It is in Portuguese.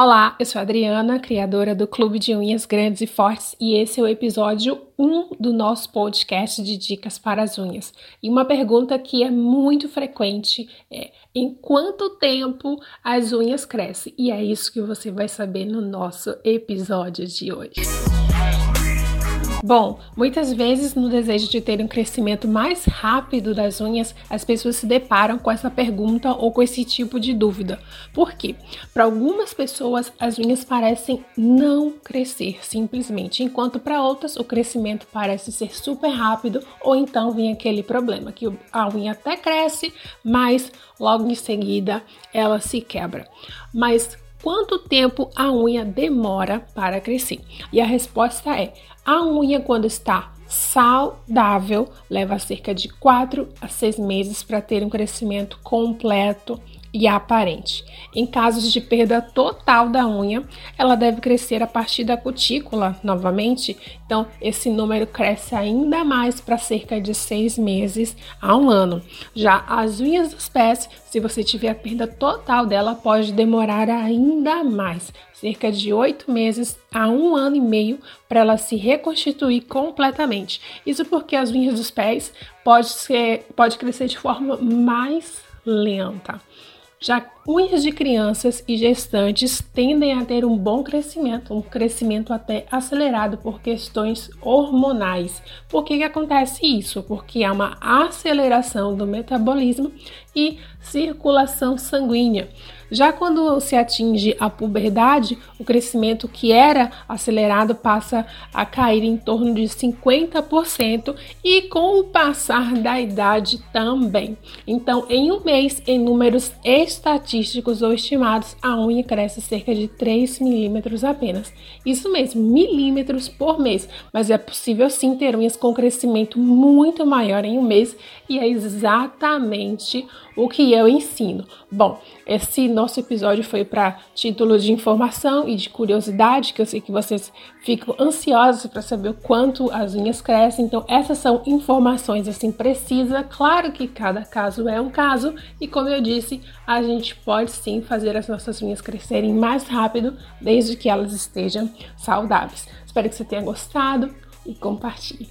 Olá, eu sou a Adriana, criadora do Clube de Unhas Grandes e Fortes, e esse é o episódio 1 do nosso podcast de dicas para as unhas. E uma pergunta que é muito frequente é: em quanto tempo as unhas crescem? E é isso que você vai saber no nosso episódio de hoje. Bom, muitas vezes no desejo de ter um crescimento mais rápido das unhas, as pessoas se deparam com essa pergunta ou com esse tipo de dúvida. Por quê? Para algumas pessoas, as unhas parecem não crescer simplesmente, enquanto para outras o crescimento parece ser super rápido ou então vem aquele problema que a unha até cresce, mas logo em seguida ela se quebra. Mas quanto tempo a unha demora para crescer? E a resposta é: a unha, quando está saudável, leva cerca de 4 a 6 meses para ter um crescimento completo e aparente. Em casos de perda total da unha, ela deve crescer a partir da cutícula novamente, então esse número cresce ainda mais para cerca de seis meses a um ano. Já as unhas dos pés, se você tiver a perda total dela, pode demorar ainda mais, cerca de oito meses a um ano e meio para ela se reconstituir completamente. Isso porque as unhas dos pés pode, ser, pode crescer de forma mais lenta. Já unhas de crianças e gestantes tendem a ter um bom crescimento, um crescimento até acelerado por questões hormonais. Por que, que acontece isso? Porque há uma aceleração do metabolismo e circulação sanguínea. Já quando se atinge a puberdade, o crescimento que era acelerado passa a cair em torno de 50% e com o passar da idade também. Então, em um mês, em números estatísticos ou estimados, a unha cresce cerca de 3 milímetros apenas. Isso mesmo, milímetros por mês. Mas é possível sim ter unhas com crescimento muito maior em um mês e é exatamente o que eu ensino. Bom, esse nosso episódio foi para título de informação e de curiosidade, que eu sei que vocês ficam ansiosos para saber o quanto as unhas crescem. Então, essas são informações assim precisas. Claro que cada caso é um caso, e como eu disse, a gente pode sim fazer as nossas unhas crescerem mais rápido, desde que elas estejam saudáveis. Espero que você tenha gostado e compartilhe.